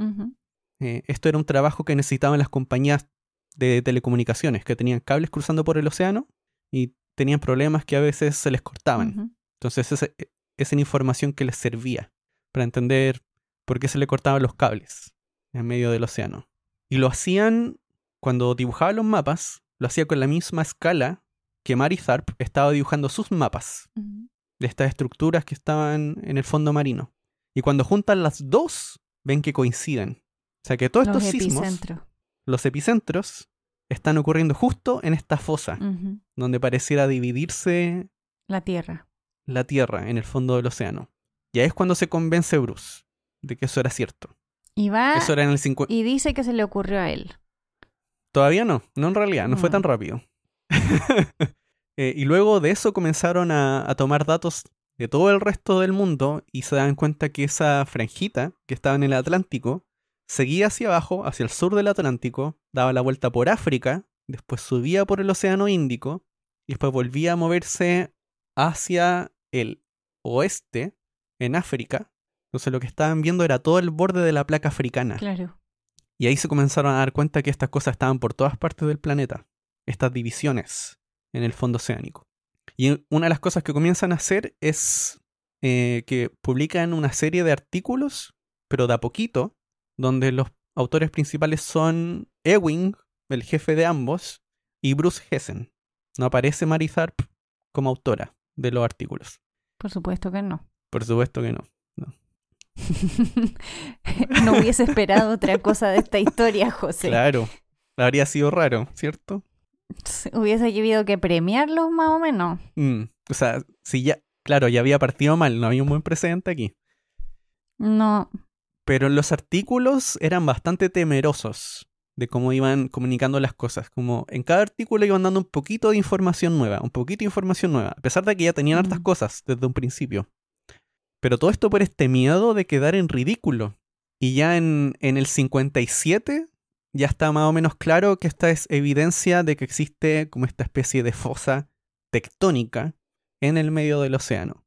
Eh, esto era un trabajo que necesitaban las compañías de telecomunicaciones, que tenían cables cruzando por el océano y tenían problemas que a veces se les cortaban. Entonces esa, esa era información que les servía para entender por qué se le cortaban los cables en medio del océano. Y lo hacían cuando dibujaba los mapas, lo hacía con la misma escala que Marizarp estaba dibujando sus mapas de estas estructuras que estaban en el fondo marino. Y cuando juntan las dos, ven que coinciden. O sea que todos Los estos sismos, los epicentros, están ocurriendo justo en esta fosa, donde pareciera dividirse La Tierra. la Tierra en el fondo del océano. Y ahí es cuando se convence Bruce de que eso era cierto. Y va Eso era en el 50. y dice que se le ocurrió a él. Todavía no, no en realidad, no fue Mm. tan rápido. Eh, y luego de eso comenzaron a, a tomar datos de todo el resto del mundo y se dan cuenta que esa franjita que estaba en el Atlántico seguía hacia abajo, hacia el sur del Atlántico, daba la vuelta por África, después subía por el Océano Índico y después volvía a moverse hacia el oeste, en África. Entonces lo que estaban viendo era todo el borde de la placa africana. Claro. Y ahí se comenzaron a dar cuenta que estas cosas estaban por todas partes del planeta. Estas divisiones en el fondo oceánico. Y una de las cosas que comienzan a hacer es eh, que publican una serie de artículos, pero de a poquito, donde los autores principales son Ewing, el jefe de ambos, y Bruce Hessen. No aparece Mary Tharp como autora de los artículos. Por supuesto que no. Por supuesto que no. no. hubiese esperado otra cosa de esta historia, José. Claro, habría sido raro, ¿cierto? Hubiese habido que premiarlos más o menos. Mm, o sea, si ya, claro, ya había partido mal, no había un buen precedente aquí. No. Pero los artículos eran bastante temerosos de cómo iban comunicando las cosas. Como en cada artículo iban dando un poquito de información nueva, un poquito de información nueva, a pesar de que ya tenían hartas Mm. cosas desde un principio. Pero todo esto por este miedo de quedar en ridículo. Y ya en, en el 57 ya está más o menos claro que esta es evidencia de que existe como esta especie de fosa tectónica en el medio del océano.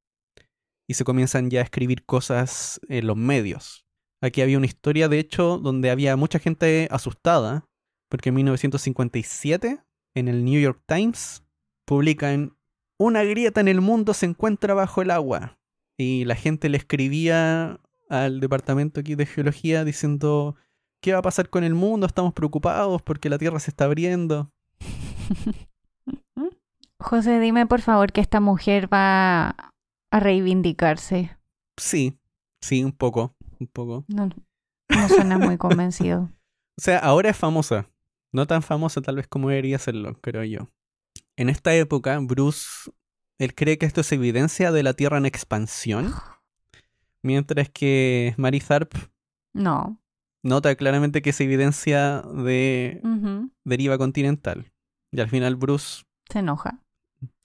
Y se comienzan ya a escribir cosas en los medios. Aquí había una historia, de hecho, donde había mucha gente asustada, porque en 1957, en el New York Times, publican Una grieta en el mundo se encuentra bajo el agua. Y la gente le escribía al departamento aquí de geología diciendo, ¿qué va a pasar con el mundo? Estamos preocupados porque la Tierra se está abriendo. José, dime por favor que esta mujer va a reivindicarse. Sí, sí, un poco, un poco. No, no suena muy convencido. O sea, ahora es famosa. No tan famosa tal vez como debería serlo, creo yo. En esta época, Bruce, él cree que esto es evidencia de la Tierra en expansión, mientras que Mary Tharp No. nota claramente que es evidencia de deriva continental. Y al final Bruce, Se enoja.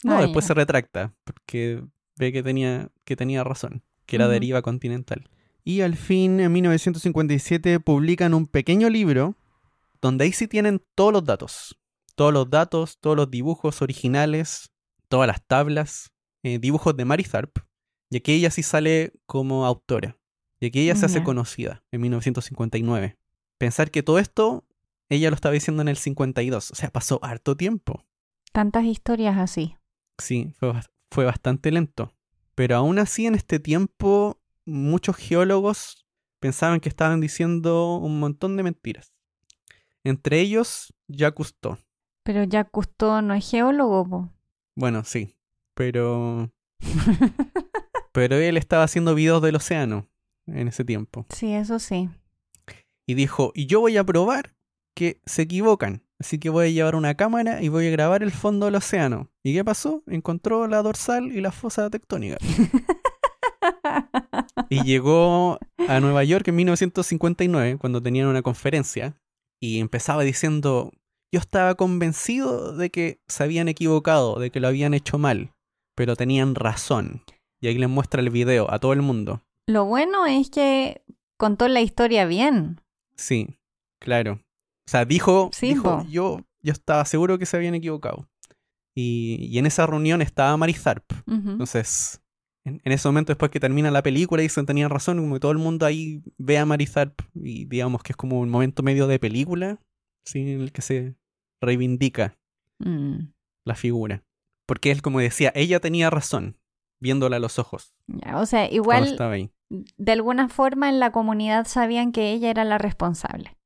no, Ah, después se retracta, porque ve que tenía, que tenía razón, que era deriva continental. Y al fin, en 1957, publican un pequeño libro donde ahí sí tienen todos los datos. Todos los datos, todos los dibujos originales, todas las tablas, eh, dibujos de Mary Tharp. Y aquí ella sí sale como autora. Y aquí ella se hace conocida en 1959. Pensar que todo esto ella lo estaba diciendo en el 52. O sea, pasó harto tiempo. Tantas historias así. Sí, fue, fue bastante lento. Pero aún así, en este tiempo, muchos geólogos pensaban que estaban diciendo un montón de mentiras. Entre ellos, Jacques Cousteau. Pero Jacques Cousteau no es geólogo, po. Bueno, sí, pero... pero él estaba haciendo videos del océano en ese tiempo. sí, eso sí. Y dijo, y yo voy a probar que se equivocan. Así que voy a llevar una cámara y voy a grabar el fondo del océano. ¿Y qué pasó? Encontró la dorsal y la fosa tectónica. Y llegó a Nueva York en 1959, cuando tenían una conferencia, y empezaba diciendo, yo estaba convencido de que se habían equivocado, de que lo habían hecho mal, pero tenían razón. Y ahí les muestra el video a todo el mundo. Lo bueno es que contó la historia bien. Sí, claro. O sea, dijo, Sí, dijo yo, yo estaba seguro que se habían equivocado. Y, y en esa reunión estaba Mary Tharp. Entonces, en, en ese momento, después que termina la película, dicen tenían razón, como que todo el mundo ahí ve a Mary Tharp y digamos que es como un momento medio de película, ¿sí? en el que se reivindica Mm, la figura. Porque él, como decía, ella tenía razón, viéndola a los ojos. ya, O sea, igual ahí. de alguna forma en la comunidad sabían que ella era la responsable.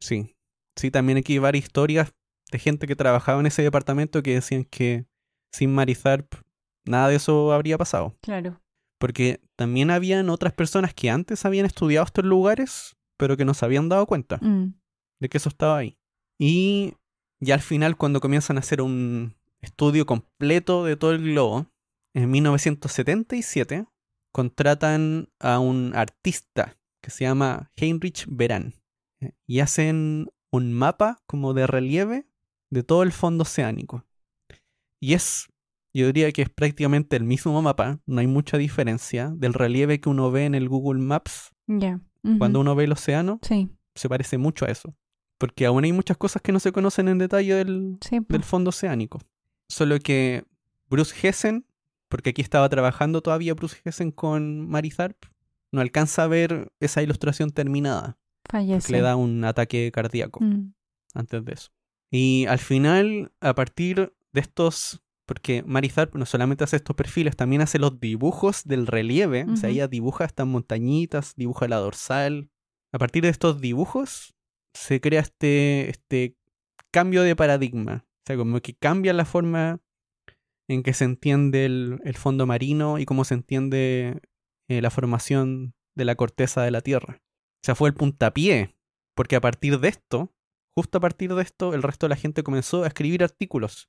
Sí. Sí, también aquí hay varias historias de gente que trabajaba en ese departamento que decían que sin Mary Tharp nada de eso habría pasado. Claro. Porque también habían otras personas que antes habían estudiado estos lugares, pero que no se habían dado cuenta Mm, de que eso estaba ahí. Y ya al final, cuando comienzan a hacer un estudio completo de todo el globo, en 1977 contratan a un artista que se llama Heinrich Beran eh, y hacen un mapa como de relieve de todo el fondo oceánico. Y es, yo diría que es prácticamente el mismo mapa, no hay mucha diferencia del relieve que uno ve en el Google Maps ya. Cuando uno ve el océano Sí, se parece mucho a eso. Porque aún hay muchas cosas que no se conocen en detalle del, sí. po. del fondo oceánico. Solo que Bruce Hessen, porque aquí estaba trabajando todavía Bruce Hessen con Marizarp, no alcanza a ver esa ilustración terminada. Fallece. Le da un ataque cardíaco Mm. antes de eso. Y al final, a partir de estos, porque Marizarp no solamente hace estos perfiles, también hace los dibujos del relieve, o sea, ella dibuja estas montañitas, dibuja la dorsal. A partir de estos dibujos se crea este, este cambio de paradigma, o sea, como que cambia la forma en que se entiende el, el fondo marino y cómo se entiende eh, la formación de la corteza de la Tierra. O sea, fue el puntapié, porque a partir de esto, justo a partir de esto, el resto de la gente comenzó a escribir artículos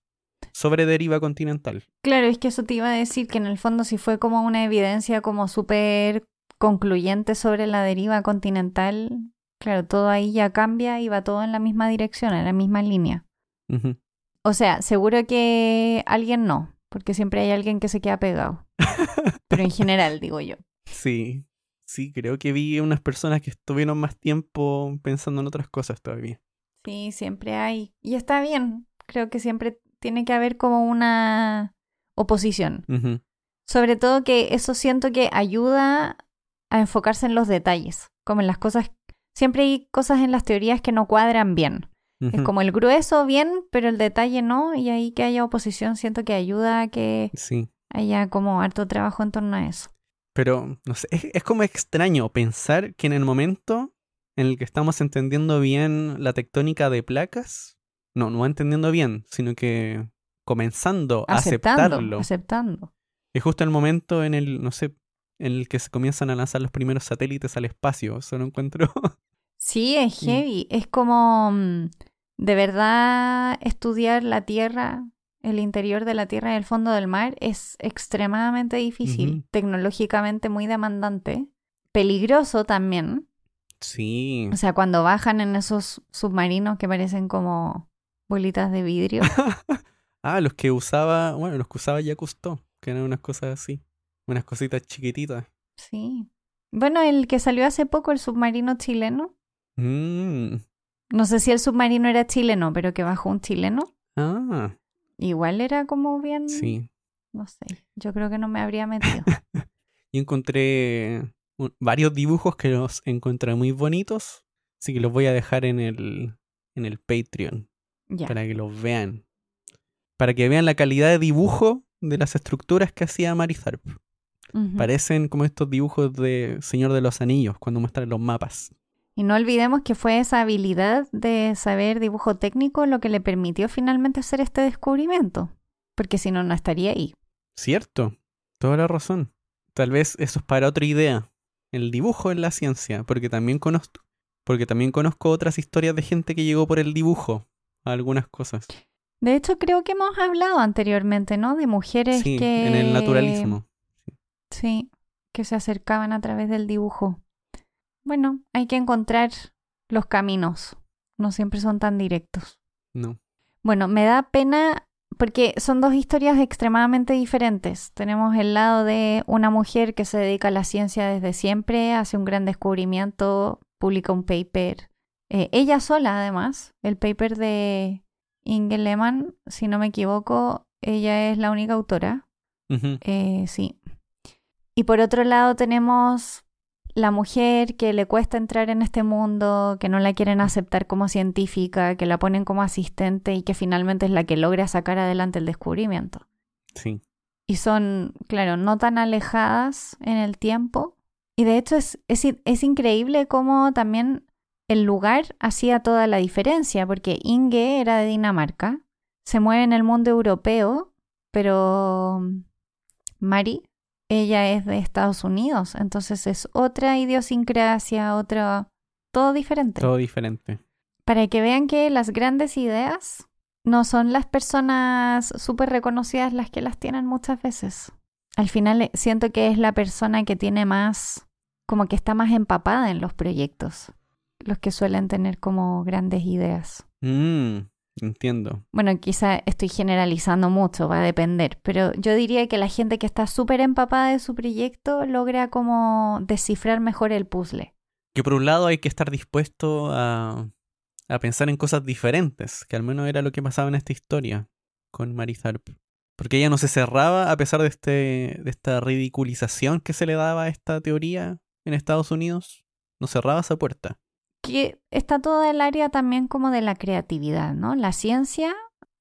sobre deriva continental. Claro, es que eso te iba a decir que en el fondo sí fue como una evidencia como súper concluyente sobre la deriva continental. Claro, todo ahí ya cambia y va todo en la misma dirección, en la misma línea. O sea, seguro que alguien no, porque siempre hay alguien que se queda pegado. Pero en general, digo yo. Sí, sí, creo que vi unas personas que estuvieron más tiempo pensando en otras cosas todavía. Sí, siempre hay. Y está bien. Creo que siempre tiene que haber como una oposición. Sobre todo que eso siento que ayuda a enfocarse en los detalles, como en las cosas. Siempre hay cosas en las teorías que no cuadran bien. Es como el grueso bien, pero el detalle no, y ahí que haya oposición siento que ayuda a que Sí, haya como harto trabajo en torno a eso. pero no sé, es, es como extraño pensar que en el momento en el que estamos entendiendo bien la tectónica de placas, no, no entendiendo bien, sino que comenzando a Aceptando, aceptarlo. aceptando. Es justo el momento en el, no sé, en el que se comienzan a lanzar los primeros satélites al espacio. Eso lo encuentro. Sí, es heavy. Es como mm, de verdad estudiar la Tierra, el interior de la Tierra y el fondo del mar es extremadamente difícil, tecnológicamente muy demandante, peligroso también. sí. O sea, cuando bajan en esos submarinos que parecen como bolitas de vidrio. Ah, los que usaba, bueno, los que usaba ya Cousteau, que eran unas cosas así. Unas cositas chiquititas. Sí. Bueno, el que salió hace poco, el submarino chileno. Mm. No sé si el submarino era chileno, pero que bajó un chileno. Ah, Igual era como bien... sí. No sé, yo creo que no me habría metido. Y encontré varios dibujos que los encontré muy bonitos. Así que los voy a dejar en el, en el Patreon ya. para que los vean. Para que vean la calidad de dibujo de las estructuras que hacía Marizarp. Ujú. Parecen como estos dibujos de Señor de los Anillos cuando muestran los mapas. Y no olvidemos que fue esa habilidad de saber dibujo técnico lo que le permitió finalmente hacer este descubrimiento. Porque si no, no estaría ahí. Cierto, toda la razón. Tal vez eso es para otra idea. El dibujo en la ciencia, porque también conozco, porque también conozco otras historias de gente que llegó por el dibujo a algunas cosas. De hecho, creo que hemos hablado anteriormente, ¿no? De mujeres Sí, que... en el naturalismo. Sí, que se acercaban a través del dibujo. Bueno, hay que encontrar los caminos. No siempre son tan directos. No. Bueno, me da pena porque son dos historias extremadamente diferentes. Tenemos el lado de una mujer que se dedica a la ciencia desde siempre, hace un gran descubrimiento, publica un paper. eh, ella sola, además, el paper de Inge Lehmann, si no me equivoco, ella es la única autora. Eh, sí. Y por otro lado tenemos la mujer que le cuesta entrar en este mundo, que no la quieren aceptar como científica, que la ponen como asistente y que finalmente es la que logra sacar adelante el descubrimiento. Sí. Y son, claro, no tan alejadas en el tiempo. Y de hecho es, es, es increíble cómo también el lugar hacía toda la diferencia, porque Inge era de Dinamarca, se mueve en el mundo europeo, pero Mari, ella es de Estados Unidos, entonces es otra idiosincrasia, otra... todo diferente. Todo diferente. Para que vean que las grandes ideas no son las personas súper reconocidas las que las tienen muchas veces. Al final eh, siento que es la persona que tiene más, como que está más empapada en los proyectos, los que suelen tener como grandes ideas. Mm, entiendo. Bueno, quizá estoy generalizando mucho, va a depender, pero yo diría que la gente que está súper empapada de su proyecto logra como descifrar mejor el puzzle. Que por un lado hay que estar dispuesto a, a pensar en cosas diferentes, que al menos era lo que pasaba en esta historia con Marizarp. Porque ella no se cerraba a pesar de, este, de esta ridiculización que se le daba a esta teoría en Estados Unidos. No cerraba esa puerta. Que está todo el área también como de la creatividad, ¿no? La ciencia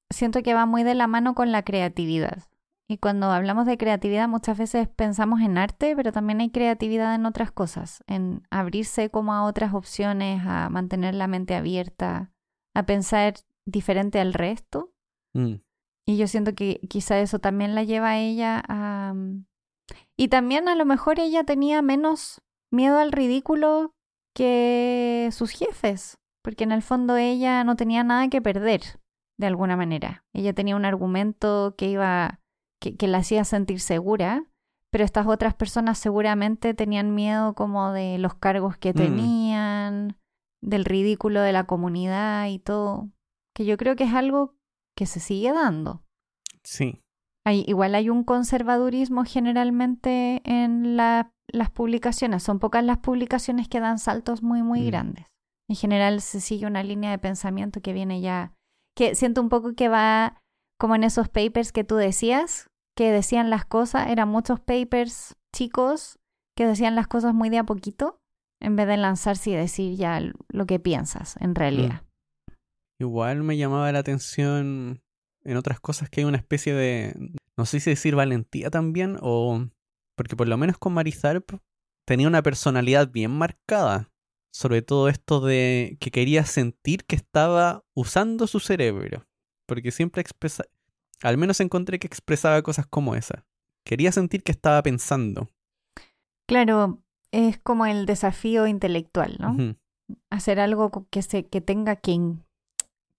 siento que va muy de la mano con la creatividad. Y cuando hablamos de creatividad muchas veces pensamos en arte, pero también hay creatividad en otras cosas, en abrirse como a otras opciones, a mantener la mente abierta, a pensar diferente al resto. Mm. Y yo siento que quizá eso también la lleva a ella a... mm, Y también a lo mejor ella tenía menos miedo al ridículo que sus jefes, porque en el fondo ella no tenía nada que perder, de alguna manera. Ella tenía un argumento que iba, que, que la hacía sentir segura, pero estas otras personas seguramente tenían miedo como de los cargos que Mm. tenían, del ridículo de la comunidad y todo, que yo creo que es algo que se sigue dando. Sí. Hay, igual hay un conservadurismo generalmente en la- las publicaciones. Son pocas las publicaciones que dan saltos muy, muy Mm. grandes. En general se sigue una línea de pensamiento que viene ya, que siento un poco que va como en esos papers que tú decías, que decían las cosas, eran muchos papers chicos que decían las cosas muy de a poquito, en vez de lanzarse y decir ya lo que piensas en realidad. Igual me llamaba la atención en otras cosas que hay una especie de, no sé si decir valentía también, o porque por lo menos con Marizarp tenía una personalidad bien marcada. Sobre todo esto de que quería sentir que estaba usando su cerebro. Porque siempre expresa, al menos encontré que expresaba cosas como esa. Quería sentir que estaba pensando. Claro, es como el desafío intelectual, ¿no? Hacer algo que se que tenga que,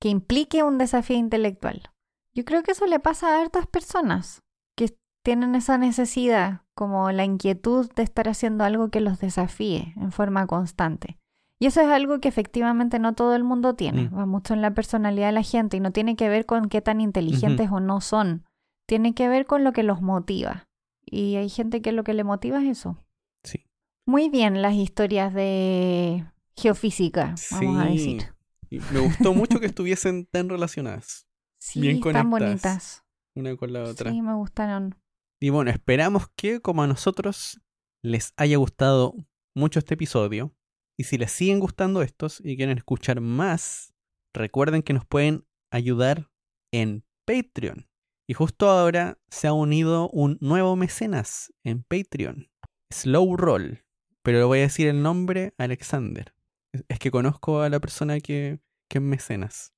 que implique un desafío intelectual. Yo creo que eso le pasa a hartas personas que tienen esa necesidad, como la inquietud de estar haciendo algo que los desafíe en forma constante. Y eso es algo que efectivamente no todo el mundo tiene, Mm. va mucho en la personalidad de la gente y no tiene que ver con qué tan inteligentes o no son, tiene que ver con lo que los motiva. Y hay gente que lo que le motiva es eso. Sí. Muy bien las historias de geofísica, vamos a Sí. decir. Y me gustó mucho que estuviesen tan relacionadas Sí, Bien están bonitas. una con la otra. Sí, me gustaron. Y bueno, esperamos que, como a nosotros, les haya gustado mucho este episodio. Y si les siguen gustando estos y quieren escuchar más, recuerden que nos pueden ayudar en Patreon. Y justo ahora se ha unido un nuevo mecenas en Patreon, Slow Roll. Pero le voy a decir el nombre, Alexander. Es- Es que conozco a la persona que, que es mecenas.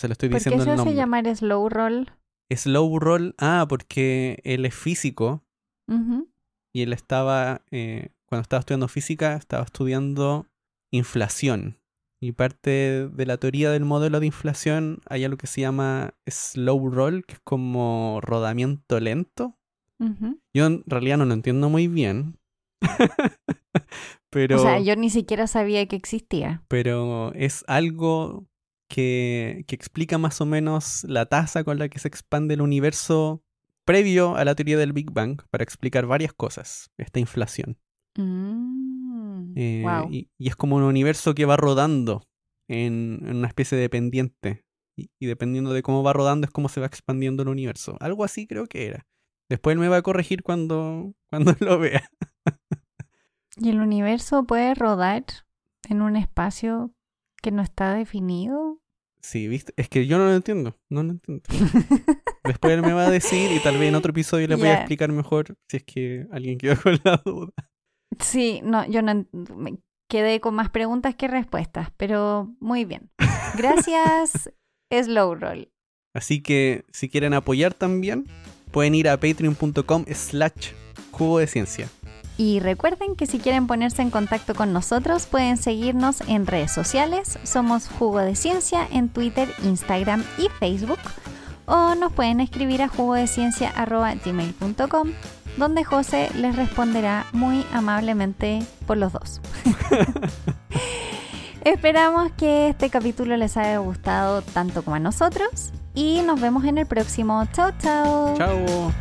¿Y Se lo estoy ¿Por qué diciendo se el hace nombre. llamar slow roll? Slow Roll, ah, porque él es físico y él estaba, eh, cuando estaba estudiando física, estaba estudiando inflación. Y parte de la teoría del modelo de inflación hay algo que se llama slow roll, que es como rodamiento lento. Yo en realidad no lo entiendo muy bien. pero, O sea, yo ni siquiera sabía que existía. pero es algo que, que explica más o menos la tasa con la que se expande el universo previo a la teoría del Big Bang para explicar varias cosas, esta inflación. Mm, Eh, wow. y, y es como un universo que va rodando en, en una especie de pendiente. Y, y dependiendo de cómo va rodando es cómo se va expandiendo el universo. Algo así creo que era. Después él me va a corregir cuando, cuando lo vea. ¿Y el universo puede rodar en un espacio que no está definido? Sí, ¿viste? Es que yo no lo entiendo. No lo entiendo. Después él me va a decir y tal vez en otro episodio le voy a explicar mejor si es que alguien quedó con la duda. Sí, no, yo no me quedé con más preguntas que respuestas, pero muy bien. Gracias, Slow Roll. Así que si quieren apoyar también, pueden ir a patreon.com slash jugo de ciencia. Y recuerden que si quieren ponerse en contacto con nosotros, pueden seguirnos en redes sociales. Somos Jugo de Ciencia en Twitter, Instagram y Facebook. O nos pueden escribir a jugodeciencia.gmail.com donde José les responderá muy amablemente por los dos. Esperamos que este capítulo les haya gustado tanto como a nosotros y nos vemos en el próximo. Chao, chao. Chao.